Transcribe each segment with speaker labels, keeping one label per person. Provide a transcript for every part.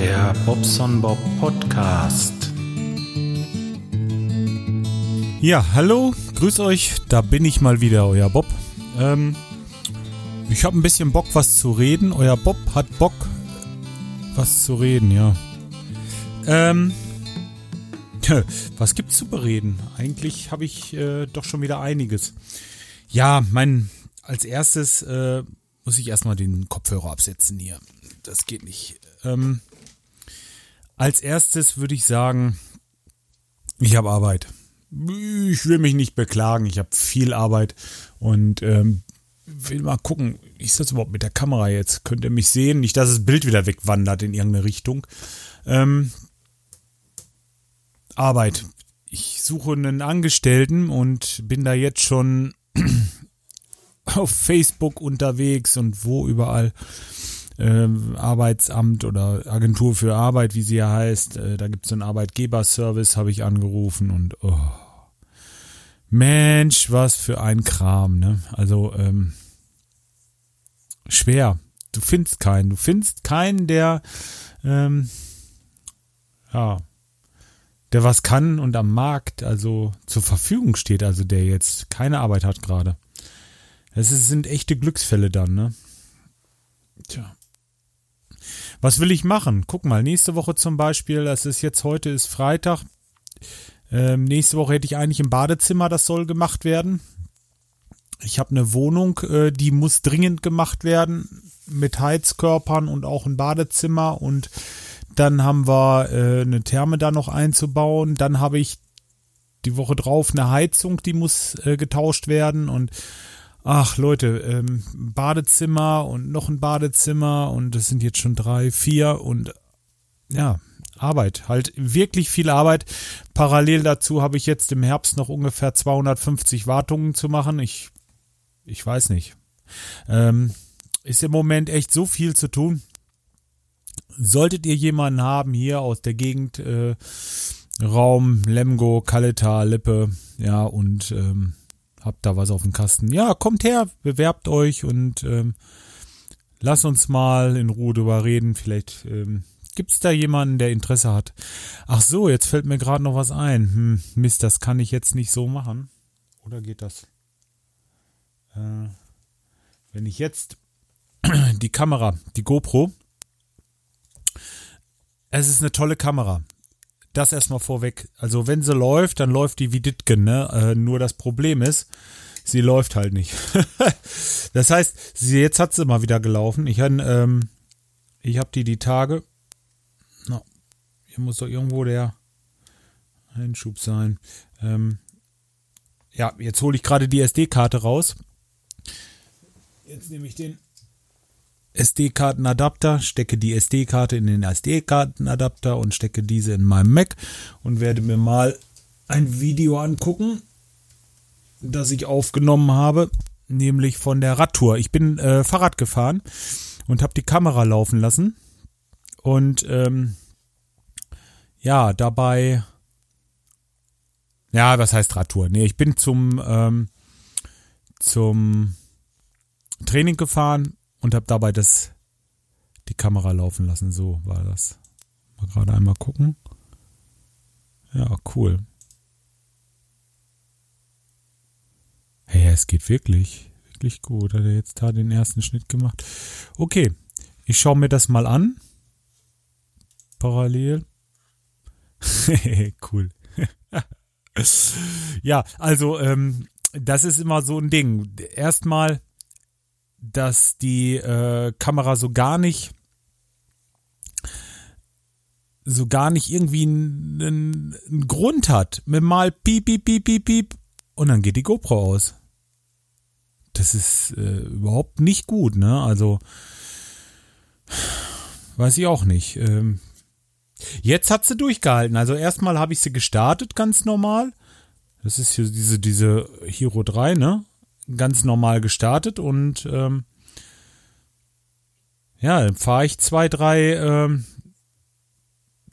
Speaker 1: Der Bobson Bob Podcast.
Speaker 2: Ja, hallo, grüß euch, da bin ich mal wieder, euer Bob. Ähm, ich habe ein bisschen Bock, was zu reden. Euer Bob hat Bock, was zu reden, ja. Ähm, was gibt's zu bereden? Eigentlich habe ich äh, doch schon wieder einiges. Ja, mein, als erstes äh, muss ich erstmal den Kopfhörer absetzen hier. Das geht nicht. Ähm, als erstes würde ich sagen, ich habe Arbeit. Ich will mich nicht beklagen, ich habe viel Arbeit und ähm, will mal gucken, ist das überhaupt mit der Kamera jetzt? Könnt ihr mich sehen? Nicht, dass das Bild wieder wegwandert in irgendeine Richtung. Ähm, Arbeit. Ich suche einen Angestellten und bin da jetzt schon auf Facebook unterwegs und wo überall. Äh, Arbeitsamt oder Agentur für Arbeit, wie sie ja heißt. Äh, da gibt es einen Arbeitgeberservice, habe ich angerufen und oh, Mensch, was für ein Kram, ne? Also ähm, schwer. Du findest keinen. Du findest keinen, der ähm, ja, der was kann und am Markt also zur Verfügung steht, also der jetzt keine Arbeit hat gerade. Es sind echte Glücksfälle dann, ne? Tja. Was will ich machen? Guck mal, nächste Woche zum Beispiel, das ist jetzt heute ist Freitag. Ähm, nächste Woche hätte ich eigentlich im Badezimmer, das soll gemacht werden. Ich habe eine Wohnung, äh, die muss dringend gemacht werden mit Heizkörpern und auch ein Badezimmer und dann haben wir äh, eine Therme da noch einzubauen. Dann habe ich die Woche drauf eine Heizung, die muss äh, getauscht werden und ach Leute, ähm, Badezimmer und noch ein Badezimmer und das sind jetzt schon drei, vier und ja, Arbeit, halt wirklich viel Arbeit. Parallel dazu habe ich jetzt im Herbst noch ungefähr 250 Wartungen zu machen. Ich, ich weiß nicht. Ähm, ist im Moment echt so viel zu tun. Solltet ihr jemanden haben hier aus der Gegend, äh, Raum, Lemgo, Kaleta, Lippe, ja, und ähm, habt da was auf dem Kasten. Ja, kommt her, bewerbt euch und ähm, lasst uns mal in Ruhe drüber reden. Vielleicht ähm, gibt es da jemanden, der Interesse hat. Ach so, jetzt fällt mir gerade noch was ein. Hm, Mist, das kann ich jetzt nicht so machen. Oder geht das? Äh, wenn ich jetzt die Kamera, die GoPro, es ist eine tolle Kamera. Das erstmal vorweg. Also wenn sie läuft, dann läuft die wie Ditgen, ne? Äh, nur das Problem ist, sie läuft halt nicht. das heißt, sie, jetzt hat sie mal wieder gelaufen. Ich habe ähm, ich hab die die Tage. Na, hier muss doch irgendwo der Einschub sein. Ähm, ja, jetzt hole ich gerade die SD-Karte raus. Jetzt nehme ich den SD-Kartenadapter, stecke die SD-Karte in den SD-Kartenadapter und stecke diese in meinem Mac und werde mir mal ein Video angucken, das ich aufgenommen habe, nämlich von der Radtour. Ich bin äh, Fahrrad gefahren und habe die Kamera laufen lassen und ähm, ja, dabei ja, was heißt Radtour? Nee, ich bin zum ähm, zum Training gefahren und habe dabei das die Kamera laufen lassen. So war das. Mal gerade einmal gucken. Ja, cool. Hey, es geht wirklich, wirklich gut. Hat er jetzt da den ersten Schnitt gemacht? Okay, ich schaue mir das mal an. Parallel. cool. ja, also ähm, das ist immer so ein Ding. Erstmal dass die äh, Kamera so gar nicht so gar nicht irgendwie einen, einen Grund hat. Mit mal piep, piep, piep, piep, piep und dann geht die GoPro aus. Das ist äh, überhaupt nicht gut, ne? Also weiß ich auch nicht. Ähm, jetzt hat sie durchgehalten. Also erstmal habe ich sie gestartet, ganz normal. Das ist hier diese, diese Hero 3, ne? Ganz normal gestartet und ähm, ja, dann fahre ich zwei, drei, ähm,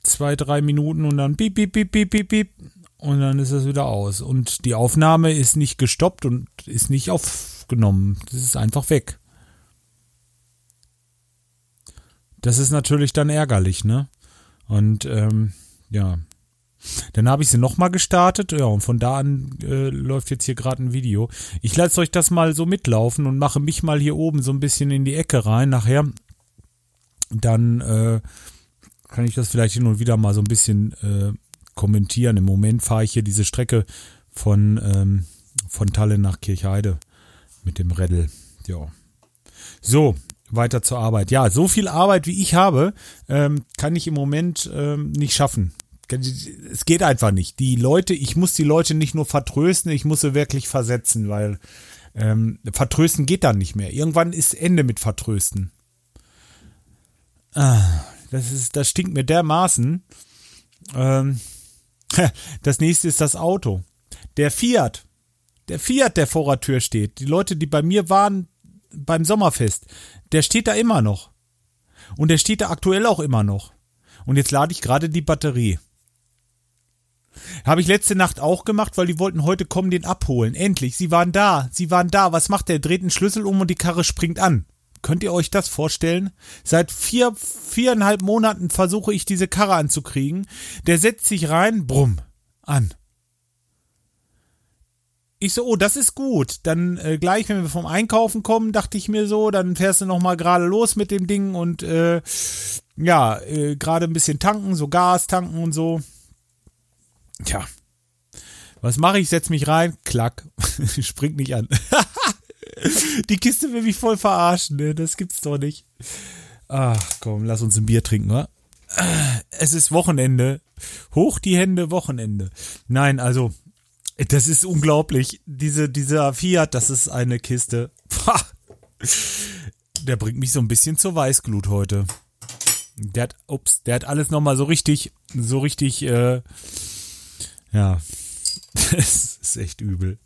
Speaker 2: zwei, drei Minuten und dann piep, piep, piep, piep, piep, piep und dann ist es wieder aus. Und die Aufnahme ist nicht gestoppt und ist nicht aufgenommen. Das ist einfach weg. Das ist natürlich dann ärgerlich, ne? Und ähm, ja, dann habe ich sie nochmal gestartet, ja, und von da an äh, läuft jetzt hier gerade ein Video. Ich lasse euch das mal so mitlaufen und mache mich mal hier oben so ein bisschen in die Ecke rein. Nachher dann äh, kann ich das vielleicht hin und wieder mal so ein bisschen äh, kommentieren. Im Moment fahre ich hier diese Strecke von, ähm, von Talle nach Kirchheide mit dem Reddel. Ja. So, weiter zur Arbeit. Ja, so viel Arbeit wie ich habe, ähm, kann ich im Moment ähm, nicht schaffen. Es geht einfach nicht. Die Leute, ich muss die Leute nicht nur vertrösten, ich muss sie wirklich versetzen, weil ähm, vertrösten geht dann nicht mehr. Irgendwann ist Ende mit vertrösten. Ah, das ist, das stinkt mir dermaßen. Ähm, das nächste ist das Auto. Der Fiat. Der Fiat, der vor der Tür steht. Die Leute, die bei mir waren beim Sommerfest, der steht da immer noch. Und der steht da aktuell auch immer noch. Und jetzt lade ich gerade die Batterie. Habe ich letzte Nacht auch gemacht, weil die wollten heute kommen, den abholen. Endlich, sie waren da, sie waren da. Was macht der? Dreht einen Schlüssel um und die Karre springt an. Könnt ihr euch das vorstellen? Seit vier, viereinhalb Monaten versuche ich diese Karre anzukriegen. Der setzt sich rein, brumm, an. Ich so, oh, das ist gut. Dann äh, gleich, wenn wir vom Einkaufen kommen, dachte ich mir so, dann fährst du noch mal gerade los mit dem Ding und äh, ja, äh, gerade ein bisschen tanken, so Gas tanken und so. Tja, was mache ich? Setz mich rein, klack, springt nicht an. Die Kiste will mich voll verarschen, ne? Das gibt's doch nicht. Ach komm, lass uns ein Bier trinken, wa? Es ist Wochenende. Hoch die Hände, Wochenende. Nein, also, das ist unglaublich. Diese, dieser Fiat, das ist eine Kiste. Der bringt mich so ein bisschen zur Weißglut heute. Der hat, ups, der hat alles nochmal so richtig, so richtig, äh, ja, das ist echt übel.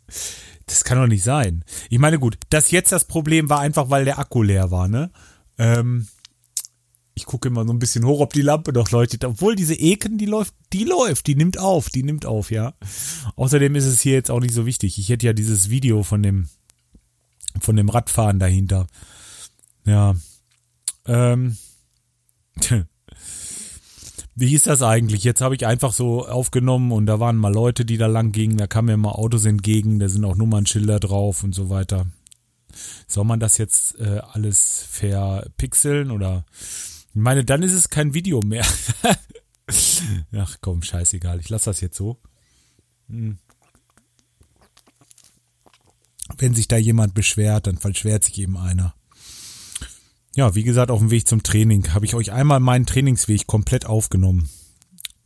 Speaker 2: Das kann doch nicht sein. Ich meine, gut, das jetzt das Problem war einfach, weil der Akku leer war, ne? Ähm, ich gucke immer so ein bisschen hoch, ob die Lampe noch leuchtet. Obwohl diese Eken, die läuft, die läuft, die nimmt auf, die nimmt auf, ja. Außerdem ist es hier jetzt auch nicht so wichtig. Ich hätte ja dieses Video von dem, von dem Radfahren dahinter. Ja. Ähm. Wie ist das eigentlich? Jetzt habe ich einfach so aufgenommen und da waren mal Leute, die da lang gingen, da kamen mir mal Autos entgegen, da sind auch Nummernschilder drauf und so weiter. Soll man das jetzt äh, alles verpixeln oder? Ich meine, dann ist es kein Video mehr. Ach komm, scheißegal, ich lasse das jetzt so. Hm. Wenn sich da jemand beschwert, dann verschwert sich eben einer ja, wie gesagt, auf dem Weg zum Training habe ich euch einmal meinen Trainingsweg komplett aufgenommen.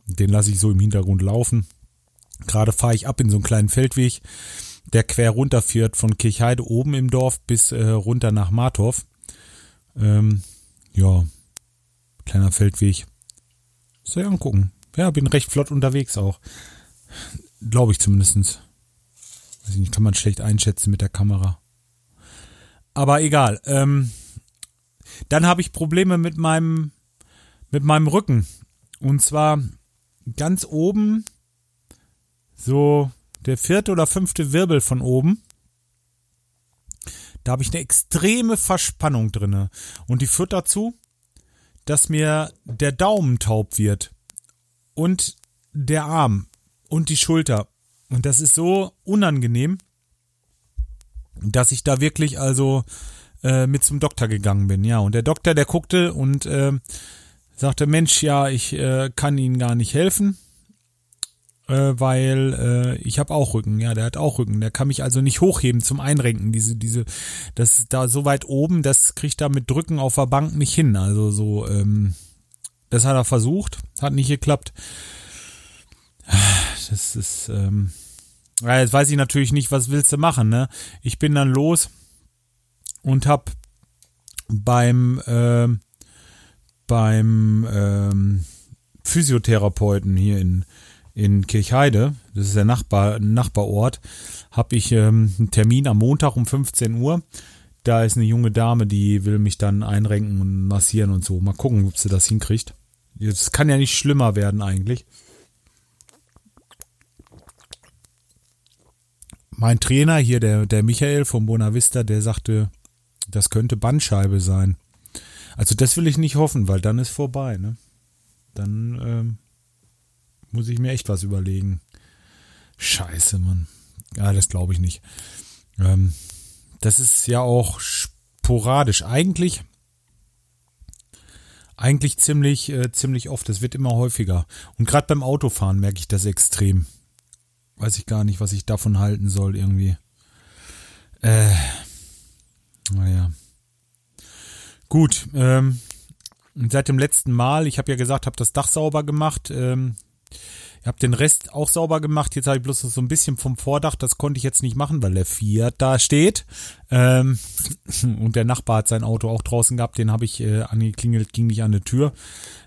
Speaker 2: Den lasse ich so im Hintergrund laufen. Gerade fahre ich ab in so einen kleinen Feldweg, der quer runterführt von Kirchheide oben im Dorf bis äh, runter nach Martorf. Ähm, ja, kleiner Feldweg. Soll ich angucken. Ja, bin recht flott unterwegs auch. Glaube ich zumindestens. Weiß ich nicht, kann man schlecht einschätzen mit der Kamera. Aber egal. Ähm, dann habe ich Probleme mit meinem, mit meinem Rücken. Und zwar ganz oben, so der vierte oder fünfte Wirbel von oben. Da habe ich eine extreme Verspannung drinne. Und die führt dazu, dass mir der Daumen taub wird. Und der Arm und die Schulter. Und das ist so unangenehm, dass ich da wirklich also äh, mit zum Doktor gegangen bin. Ja, und der Doktor, der guckte und äh, sagte, Mensch, ja, ich äh, kann Ihnen gar nicht helfen, äh, weil äh, ich habe auch Rücken. Ja, der hat auch Rücken. Der kann mich also nicht hochheben zum Einrenken. Diese, diese, das da so weit oben, das kriegt er mit Drücken auf der Bank nicht hin. Also so, ähm, das hat er versucht, hat nicht geklappt. Das ist, ähm, jetzt weiß ich natürlich nicht, was willst du machen, ne? Ich bin dann los und habe beim äh, beim ähm, Physiotherapeuten hier in in Kirchheide, das ist der Nachbar, Nachbarort, habe ich ähm, einen Termin am Montag um 15 Uhr. Da ist eine junge Dame, die will mich dann einrenken und massieren und so. Mal gucken, ob sie das hinkriegt. Es kann ja nicht schlimmer werden eigentlich. Mein Trainer hier, der, der Michael vom Bonavista, der sagte, das könnte Bandscheibe sein. Also das will ich nicht hoffen, weil dann ist vorbei, ne? dann ähm, muss ich mir echt was überlegen. Scheiße, Mann. Ja, das glaube ich nicht. Ähm, das ist ja auch sporadisch. Eigentlich, eigentlich ziemlich, äh, ziemlich oft. Das wird immer häufiger. Und gerade beim Autofahren merke ich das extrem. Weiß ich gar nicht, was ich davon halten soll irgendwie. Äh, naja. Gut, ähm, seit dem letzten Mal, ich habe ja gesagt, habe das Dach sauber gemacht. Ähm, ich habe den Rest auch sauber gemacht. Jetzt habe ich bloß so ein bisschen vom Vordach. Das konnte ich jetzt nicht machen, weil der Fiat da steht. Ähm, und der Nachbar hat sein Auto auch draußen gehabt. Den habe ich äh, angeklingelt, ging nicht an die Tür.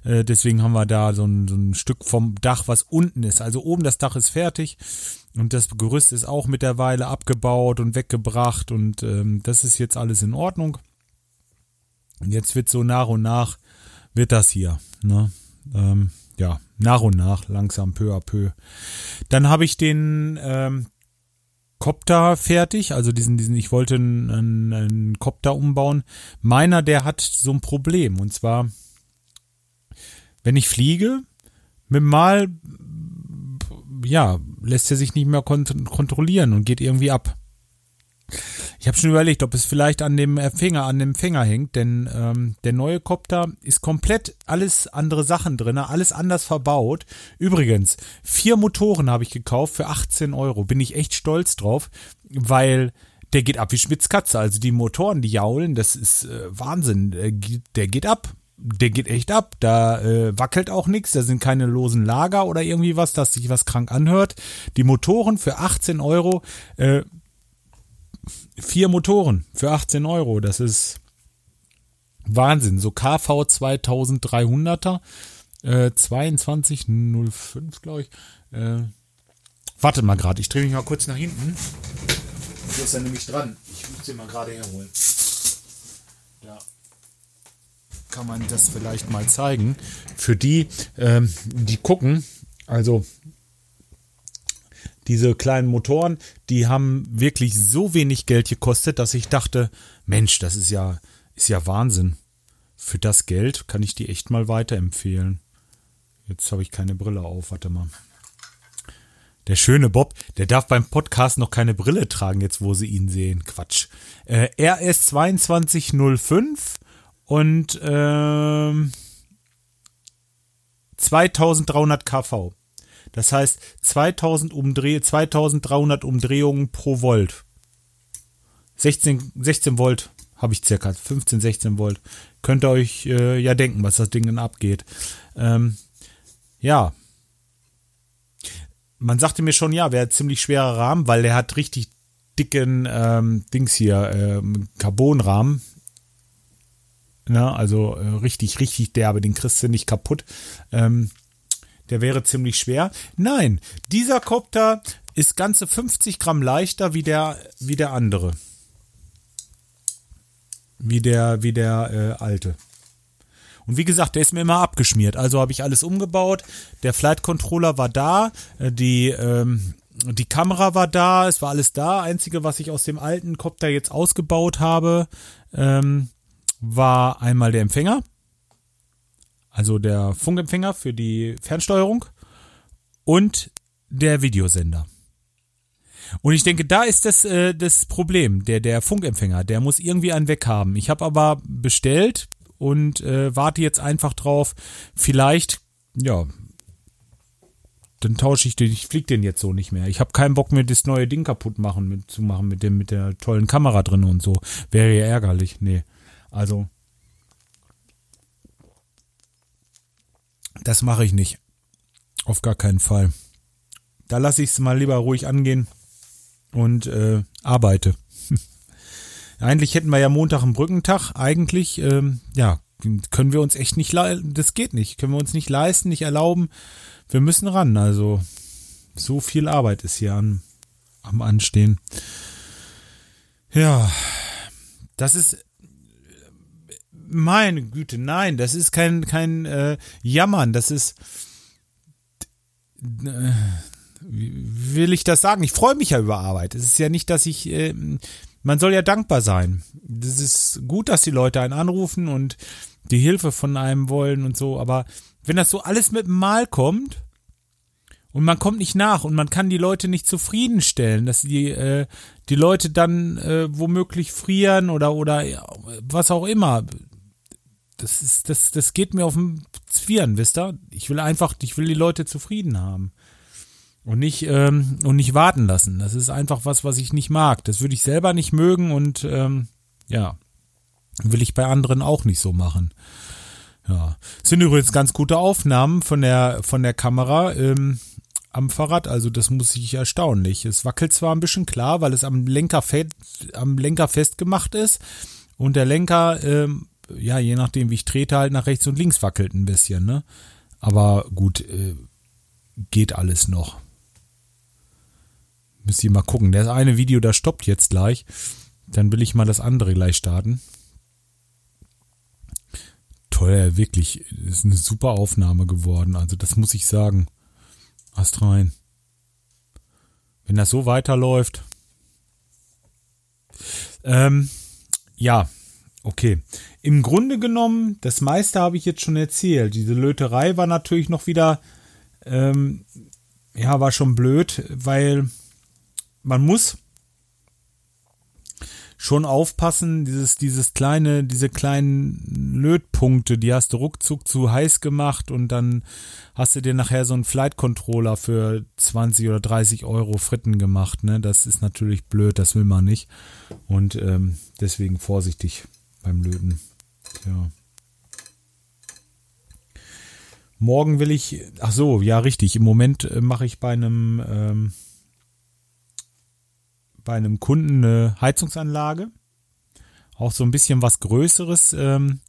Speaker 2: Äh, deswegen haben wir da so ein, so ein Stück vom Dach, was unten ist. Also oben das Dach ist fertig. Und das Gerüst ist auch mittlerweile abgebaut und weggebracht. Und ähm, das ist jetzt alles in Ordnung. Und jetzt wird so nach und nach wird das hier. Ne? Ähm, ja, nach und nach, langsam, peu à peu. Dann habe ich den ähm, Copter fertig, also diesen, diesen, ich wollte einen, einen, Copter umbauen. Meiner, der hat so ein Problem. Und zwar, wenn ich fliege, mit Mal, ja, lässt er sich nicht mehr kont kontrollieren und geht irgendwie ab. Ich habe schon überlegt, ob es vielleicht an dem Empfänger, an dem Empfänger hängt, denn ähm, der neue Copter ist komplett alles andere Sachen drin, alles anders verbaut. Übrigens, vier Motoren habe ich gekauft für 18 Euro. Bin ich echt stolz drauf, weil der geht ab wie Schmitzkatze. Also die Motoren, die jaulen, das ist äh, Wahnsinn. Der geht, der geht ab. Der geht echt ab. Da äh, wackelt auch nichts. Da sind keine losen Lager oder irgendwie was, dass sich was krank anhört. Die Motoren für 18 Euro. Äh, vier Motoren für 18 Euro. Das ist Wahnsinn. So KV 2300er, äh, 2205, glaube ich. Äh, wartet mal gerade, ich drehe mich mal kurz nach hinten. Hier ist er nämlich dran. Ich muss den mal gerade herholen. Da kann man das vielleicht mal zeigen. Für die, ähm, die gucken, also diese kleinen Motoren, die haben wirklich so wenig Geld gekostet, dass ich dachte, Mensch, das ist ja, ist ja Wahnsinn. Für das Geld kann ich die echt mal weiterempfehlen. Jetzt habe ich keine Brille auf, warte mal. Der schöne Bob, der darf beim Podcast noch keine Brille tragen, jetzt wo sie ihn sehen. Quatsch. Äh, RS 2205 und ähm, 2300 kV. Das heißt 2000 Umdreh 2300 Umdrehungen pro Volt. 16, 16 Volt habe ich circa, 15, 16 Volt. Könnt ihr euch äh, ja denken, was das Ding dann abgeht. Ähm, ja. Man sagte mir schon, ja, wäre ziemlich schwerer Rahmen, weil der hat richtig dicken ähm, Dings hier, ähm, Carbonrahmen. Na, also äh, richtig, richtig derbe, den kriegst du nicht kaputt. Ähm, der wäre ziemlich schwer. Nein, dieser Kopter ist ganze 50 Gramm leichter wie der, wie der andere. Wie der, wie der äh, alte. Und wie gesagt, der ist mir immer abgeschmiert. Also habe ich alles umgebaut. Der Flight Controller war da. Äh, die, ähm, die Kamera war da. Es war alles da. Einzige, was ich aus dem alten Kopter jetzt ausgebaut habe, ähm, war einmal der Empfänger also der Funkempfänger für die Fernsteuerung und der Videosender. Und ich denke, da ist das äh, das Problem. Der der Funkempfänger, der muss irgendwie einen weg haben. Ich habe aber bestellt und äh, warte jetzt einfach drauf. Vielleicht, ja, dann tausche ich den. Ich flieg den jetzt so nicht mehr. Ich habe keinen Bock mehr, das neue Ding kaputt machen mit, zu machen mit dem mit der tollen Kamera drin und so. Wäre ja ärgerlich. Nee, also Das mache ich nicht. Auf gar keinen Fall. Da lasse ich es mal lieber ruhig angehen und äh, arbeite. Eigentlich hätten wir ja Montag einen Brückentag. Eigentlich, ähm, ja, können wir uns echt nicht. Das geht nicht. Können wir uns nicht leisten, nicht erlauben. Wir müssen ran. Also, so viel Arbeit ist hier an, am Anstehen. Ja, das ist meine Güte, nein, das ist kein, kein äh, Jammern, das ist. Äh, wie will ich das sagen? Ich freue mich ja über Arbeit. Es ist ja nicht, dass ich. Äh, man soll ja dankbar sein. Das ist gut, dass die Leute einen anrufen und die Hilfe von einem wollen und so, aber wenn das so alles mit dem Mal kommt und man kommt nicht nach und man kann die Leute nicht zufriedenstellen, dass die, äh, die Leute dann äh, womöglich frieren oder, oder was auch immer. Das ist, das, das geht mir auf den Zwirn, wisst ihr? Ich will einfach, ich will die Leute zufrieden haben. Und nicht, ähm, und nicht warten lassen. Das ist einfach was, was ich nicht mag. Das würde ich selber nicht mögen und ähm, ja, will ich bei anderen auch nicht so machen. Ja. Es sind übrigens ganz gute Aufnahmen von der, von der Kamera ähm, am Fahrrad. Also das muss ich erstaunlich. Es wackelt zwar ein bisschen klar, weil es am Lenker, fest, am Lenker festgemacht ist. Und der Lenker, ähm, ja, je nachdem wie ich trete, halt nach rechts und links wackelt ein bisschen, ne? Aber gut, äh, geht alles noch. Müsst ihr mal gucken. Das eine Video, das stoppt jetzt gleich. Dann will ich mal das andere gleich starten. Toll, wirklich. Ist eine super Aufnahme geworden. Also, das muss ich sagen. Ast rein. Wenn das so weiterläuft. Ähm, ja, okay. Im Grunde genommen, das meiste habe ich jetzt schon erzählt. Diese Löterei war natürlich noch wieder, ähm, ja, war schon blöd, weil man muss schon aufpassen, dieses, dieses kleine, diese kleinen Lötpunkte, die hast du ruckzuck zu heiß gemacht und dann hast du dir nachher so einen Flight Controller für 20 oder 30 Euro Fritten gemacht, ne? Das ist natürlich blöd, das will man nicht. Und ähm, deswegen vorsichtig beim Löten. Ja. Morgen will ich, ach so, ja richtig, im Moment äh, mache ich bei einem ähm, bei einem Kunden eine Heizungsanlage. Auch so ein bisschen was Größeres, ähm,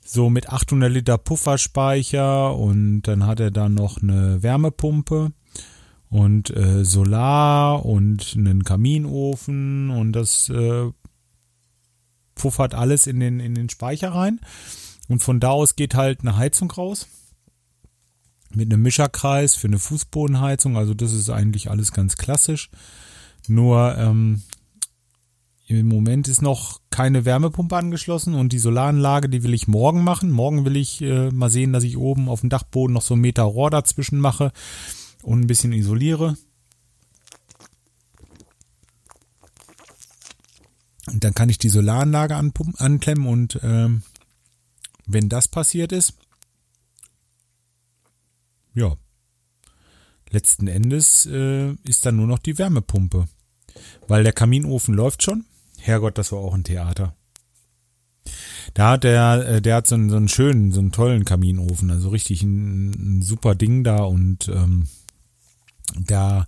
Speaker 2: so mit 800 Liter Pufferspeicher und dann hat er dann noch eine Wärmepumpe und äh, Solar und einen Kaminofen und das äh, puffert alles in den, in den Speicher rein. Und von da aus geht halt eine Heizung raus. Mit einem Mischerkreis für eine Fußbodenheizung. Also das ist eigentlich alles ganz klassisch. Nur ähm, im Moment ist noch keine Wärmepumpe angeschlossen und die Solaranlage, die will ich morgen machen. Morgen will ich äh, mal sehen, dass ich oben auf dem Dachboden noch so einen Meter Rohr dazwischen mache und ein bisschen isoliere. Und dann kann ich die Solaranlage anklemmen und ähm, wenn das passiert ist, ja, letzten Endes äh, ist dann nur noch die Wärmepumpe. Weil der Kaminofen läuft schon. Herrgott, das war auch ein Theater. Da hat der, äh, der hat so einen, so einen schönen, so einen tollen Kaminofen, also richtig ein, ein super Ding da und ähm, da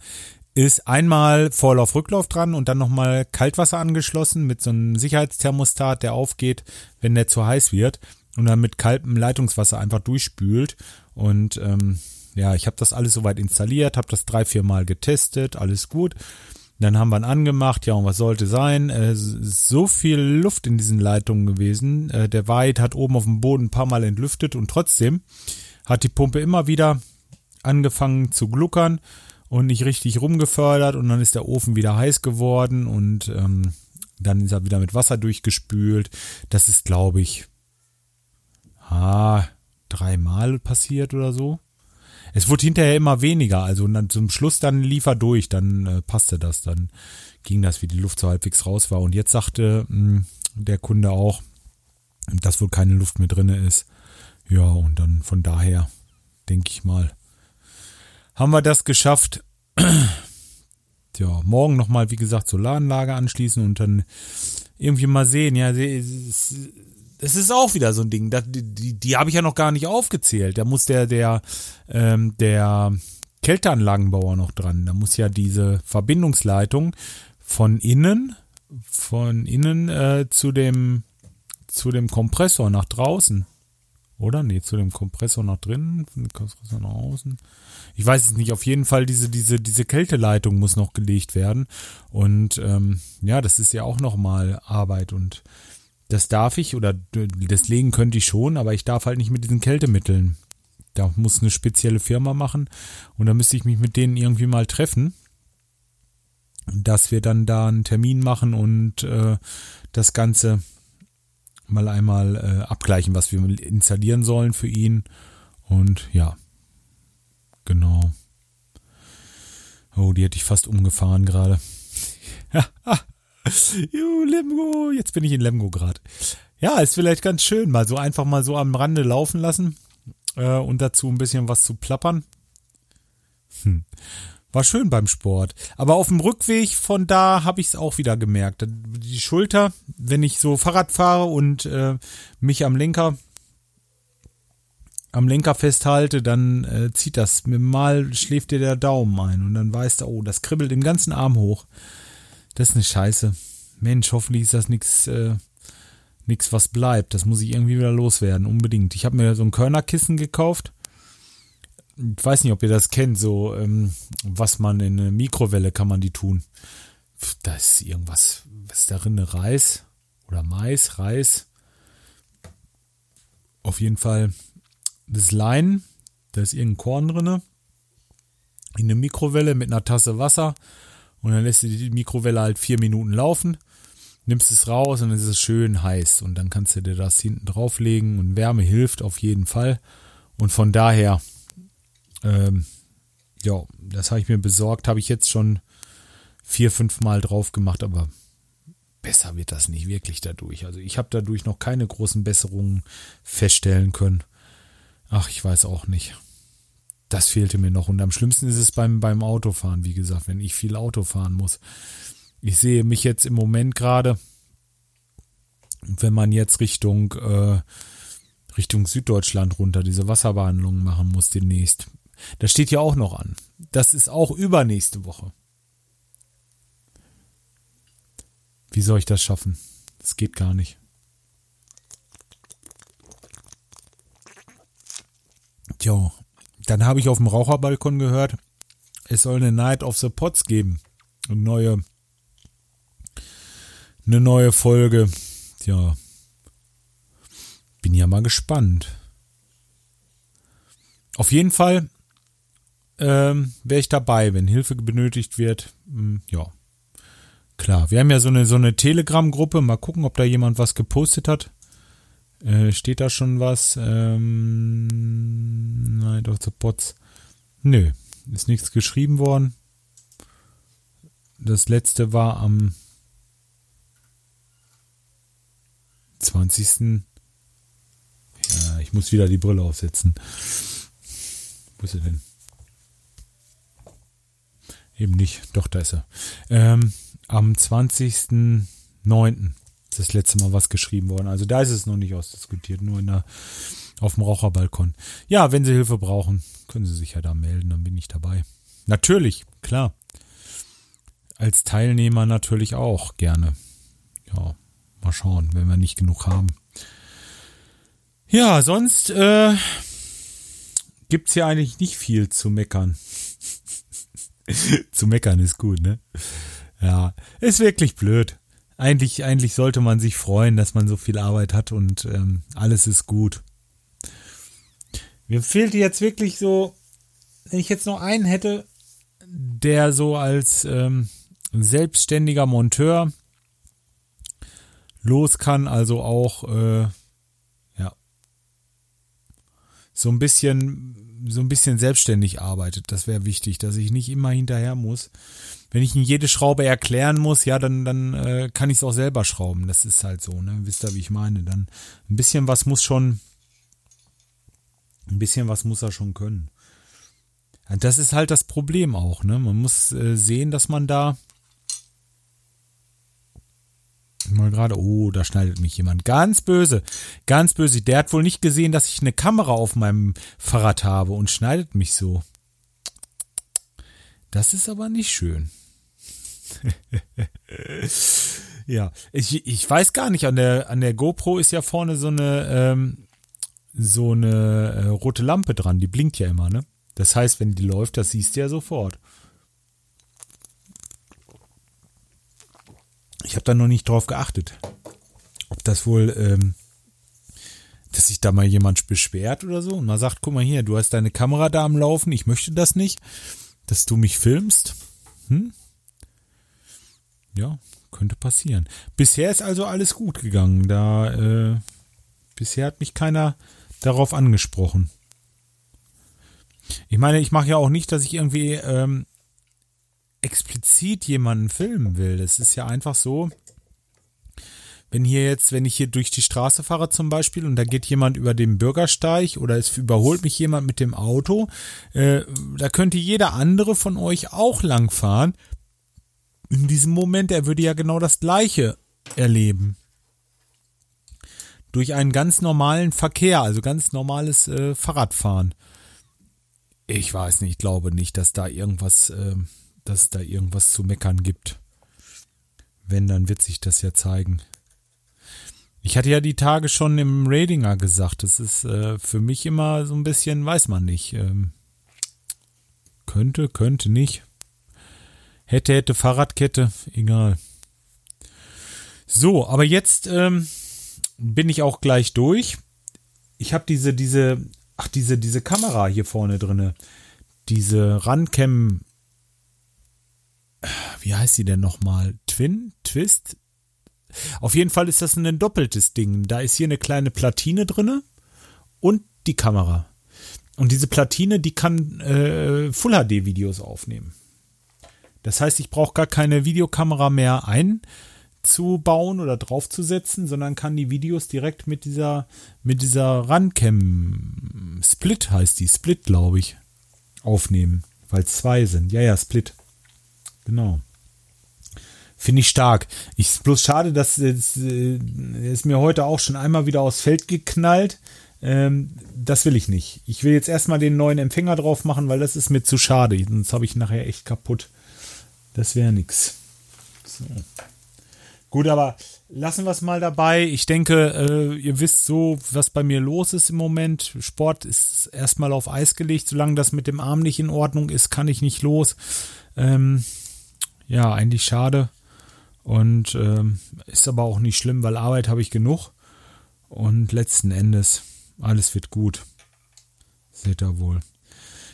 Speaker 2: ist einmal Vorlauf, Rücklauf dran und dann nochmal Kaltwasser angeschlossen mit so einem Sicherheitsthermostat, der aufgeht, wenn der zu heiß wird und dann mit kaltem Leitungswasser einfach durchspült und ähm, ja, ich habe das alles soweit installiert, habe das drei, vier Mal getestet, alles gut. Dann haben wir ihn angemacht, ja, und was sollte sein? Äh, so viel Luft in diesen Leitungen gewesen. Äh, der Weid hat oben auf dem Boden ein paar Mal entlüftet und trotzdem hat die Pumpe immer wieder angefangen zu gluckern und nicht richtig rumgefördert und dann ist der Ofen wieder heiß geworden und ähm, dann ist er wieder mit Wasser durchgespült. Das ist, glaube ich, ah, dreimal passiert oder so. Es wurde hinterher immer weniger, also dann zum Schluss dann lief er durch, dann äh, passte das, dann ging das, wie die Luft so halbwegs raus war. Und jetzt sagte mh, hm, der Kunde auch, dass wohl keine Luft mehr drinne ist. Ja, und dann von daher, denke ich mal, haben wir das geschafft. ja, morgen nochmal, wie gesagt, Solaranlage anschließen und dann irgendwie mal sehen. Ja, es ist auch wieder so ein Ding. Die die, die habe ich ja noch gar nicht aufgezählt. Da muss der, der, ähm, der Kälteanlagenbauer noch dran. Da muss ja diese Verbindungsleitung von innen, von innen äh, zu dem, zu dem Kompressor nach draußen. Oder? Nee, zu dem Kompressor nach drinnen, von Kompressor nach außen. Ich weiß es nicht. Auf jeden Fall diese, diese, diese Kälteleitung muss noch gelegt werden. Und ähm, ja, das ist ja auch nochmal Arbeit und das darf ich oder das legen könnte ich schon, aber ich darf halt nicht mit diesen Kältemitteln. Da muss eine spezielle Firma machen und da müsste ich mich mit denen irgendwie mal treffen, dass wir dann da einen Termin machen und äh, das Ganze mal einmal äh, abgleichen, was wir installieren sollen für ihn Und ja, genau. Oh, die hätte ich fast umgefahren gerade. Juhu, Lemgo, jetzt bin ich in Lemgo gerade. Ja, ist vielleicht ganz schön, mal so einfach mal so am Rande laufen lassen äh, und dazu ein bisschen was zu plappern. Hm. War schön beim Sport. Aber auf dem Rückweg von da habe ich es auch wieder gemerkt. Die Schulter, wenn ich so Fahrrad fahre und äh, mich am Lenker am Lenker festhalte, dann äh, zieht das. Mal schläft dir der Daumen ein und dann weißt du, oh, das kribbelt im ganzen Arm hoch. Das ist eine Scheiße. Mensch, hoffentlich ist das nichts, äh, nix, was bleibt. Das muss ich irgendwie wieder loswerden, unbedingt. Ich habe mir so ein Körnerkissen gekauft. Ich weiß nicht, ob ihr das kennt, so ähm, was man in eine Mikrowelle kann man die tun. Da ist irgendwas, was ist darin? Reis oder Mais, Reis. Auf jeden Fall das Lein, da ist irgendein Korn drinne. In eine Mikrowelle mit einer Tasse Wasser und dann lässt du die Mikrowelle halt vier Minuten laufen, nimmst es raus und dann ist es schön heiß und dann kannst du dir das hinten drauflegen und Wärme hilft auf jeden Fall und von daher, ähm, ja, das habe ich mir besorgt, habe ich jetzt schon vier, fünf Mal drauf gemacht, aber besser wird das nicht wirklich dadurch. Also ich habe dadurch noch keine großen Besserungen feststellen können. Ach, ich weiß auch nicht. Das fehlte mir noch. Und am schlimmsten ist es beim, beim Autofahren, wie gesagt, wenn ich viel Auto fahren muss. Ich sehe mich jetzt im Moment gerade, wenn man jetzt Richtung, äh, Richtung Süddeutschland runter diese Wasserbehandlung machen muss demnächst. Das steht ja auch noch an. Das ist auch übernächste Woche. Wie soll ich das schaffen? Das geht gar nicht. Tja, dann habe ich auf dem Raucherbalkon gehört, es soll eine Night of the Pots geben. Eine neue, eine neue Folge. Tja, bin ja mal gespannt. Auf jeden Fall ähm, wäre ich dabei, wenn Hilfe benötigt wird. Hm, ja, klar. Wir haben ja so eine, so eine Telegram-Gruppe. Mal gucken, ob da jemand was gepostet hat. Äh, steht da schon was? Ähm, nein, doch zu Pots. Nö, ist nichts geschrieben worden. Das letzte war am 20. Ja, ich muss wieder die Brille aufsetzen. Wo ist er denn? Eben nicht. Doch, da ist er. Ähm, am 20.09 das letzte Mal was geschrieben worden. Also da ist es noch nicht ausdiskutiert, nur in der, auf dem Raucherbalkon. Ja, wenn Sie Hilfe brauchen, können Sie sich ja da melden, dann bin ich dabei. Natürlich, klar. Als Teilnehmer natürlich auch gerne. Ja, mal schauen, wenn wir nicht genug haben. Ja, sonst äh, gibt's hier eigentlich nicht viel zu meckern. zu meckern ist gut, ne? Ja, ist wirklich blöd eigentlich, eigentlich sollte man sich freuen, dass man so viel Arbeit hat und ähm, alles ist gut. Mir fehlt jetzt wirklich so, wenn ich jetzt noch einen hätte, der so als ähm, selbstständiger Monteur los kann, also auch äh, ja so ein bisschen so ein bisschen selbstständig arbeitet. Das wäre wichtig, dass ich nicht immer hinterher muss wenn ich Ihnen jede Schraube erklären muss, ja, dann, dann äh, kann ich es auch selber schrauben. Das ist halt so, ne? Wisst ihr, wie ich meine? Dann ein bisschen was muss schon, ein bisschen was muss er schon können. Das ist halt das Problem auch, ne? Man muss äh, sehen, dass man da mal gerade, oh, da schneidet mich jemand. Ganz böse, ganz böse. Der hat wohl nicht gesehen, dass ich eine Kamera auf meinem Fahrrad habe und schneidet mich so. Das ist aber nicht schön. ja, ich, ich weiß gar nicht, an der, an der GoPro ist ja vorne so eine, ähm, so eine äh, rote Lampe dran, die blinkt ja immer, ne? Das heißt, wenn die läuft, das siehst du ja sofort. Habe da noch nicht drauf geachtet, ob das wohl, ähm, dass sich da mal jemand beschwert oder so und mal sagt, guck mal hier, du hast deine Kamera da am Laufen, ich möchte das nicht dass du mich filmst. Hm? Ja, könnte passieren. Bisher ist also alles gut gegangen. Da äh, bisher hat mich keiner darauf angesprochen. Ich meine, ich mache ja auch nicht, dass ich irgendwie ähm, explizit jemanden filmen will. Das ist ja einfach so, wenn hier jetzt, wenn ich hier durch die Straße fahre zum Beispiel und da geht jemand über den Bürgersteig oder es überholt mich jemand mit dem Auto, äh, da könnte jeder andere von euch auch langfahren. In diesem Moment, er würde ja genau das Gleiche erleben. Durch einen ganz normalen Verkehr, also ganz normales äh, Fahrradfahren. Ich weiß nicht, ich glaube nicht, dass da irgendwas, äh, dass da irgendwas zu meckern gibt. Wenn, dann wird sich das ja zeigen. Ich hatte ja die Tage schon im Ratinger gesagt, das ist äh, für mich immer so ein bisschen, weiß man nicht. Ähm, könnte, könnte nicht. Hätte, hätte Fahrradkette, egal. So, aber jetzt ähm, bin ich auch gleich durch. Ich habe diese, diese, ach, diese, diese Kamera hier vorne drinne. Diese Runcam, wie heißt sie denn nochmal? Twin? Twist? Auf jeden Fall ist das ein doppeltes Ding. Da ist hier eine kleine Platine drinne und die Kamera. Und diese Platine, die kann äh, Full HD Videos aufnehmen. Das heißt, ich brauche gar keine Videokamera mehr einzubauen oder draufzusetzen, sondern kann die Videos direkt mit dieser mit dieser Runcam Split heißt die Split, glaube ich, aufnehmen, weil zwei sind. Ja, ja, Split. Genau. Finde ich stark. Ich ist bloß schade, dass es äh, ist mir heute auch schon einmal wieder aufs Feld geknallt. Ähm, das will ich nicht. Ich will jetzt erstmal den neuen Empfänger drauf machen, weil das ist mir zu schade. Sonst habe ich nachher echt kaputt. Das wäre nix. So. Gut, aber lassen wir es mal dabei. Ich denke, äh, ihr wisst so, was bei mir los ist im Moment. Sport ist erstmal auf Eis gelegt. Solange das mit dem Arm nicht in Ordnung ist, kann ich nicht los. Ähm, ja, eigentlich schade. Und ähm, ist aber auch nicht schlimm, weil Arbeit habe ich genug. Und letzten Endes, alles wird gut. Seht ihr wohl.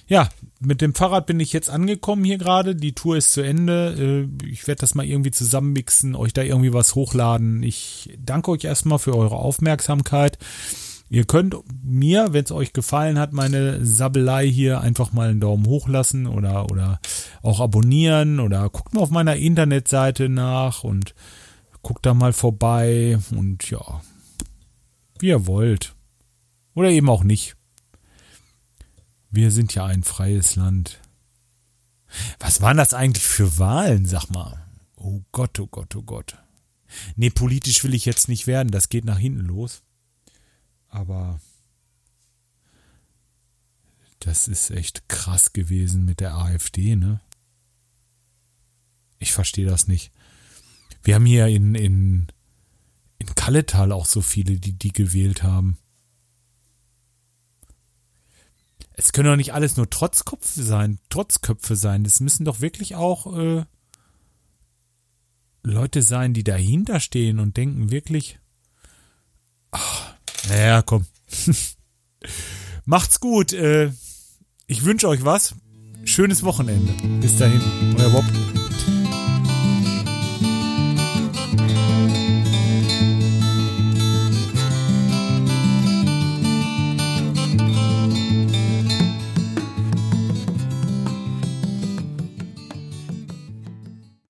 Speaker 2: Ja, mit dem Fahrrad bin ich jetzt angekommen hier gerade. Die Tour ist zu Ende. Äh, ich werde das mal irgendwie zusammenmixen, euch da irgendwie was hochladen. Ich danke euch erstmal für eure Aufmerksamkeit. Ihr könnt mir, wenn es euch gefallen hat, meine Sabbelei hier einfach mal einen Daumen hoch lassen oder, oder auch abonnieren oder guckt mal auf meiner Internetseite nach und guckt da mal vorbei und ja, wie ihr wollt. Oder eben auch nicht. Wir sind ja ein freies Land. Was waren das eigentlich für Wahlen, sag mal? Oh Gott, oh Gott, oh Gott. Nee, politisch will ich jetzt nicht werden, das geht nach hinten los. Aber das ist echt krass gewesen mit der AfD, ne? Ich verstehe das nicht. Wir haben hier in, in, in Kalletal auch so viele, die die gewählt haben. Es können doch nicht alles nur Trotzköpfe sein, Trotzköpfe sein. Das müssen doch wirklich auch äh, Leute sein, die dahinter stehen und denken wirklich, ach, naja, komm. Macht's gut. Äh, ich wünsche euch was. Schönes Wochenende. Bis dahin. Euer Bob.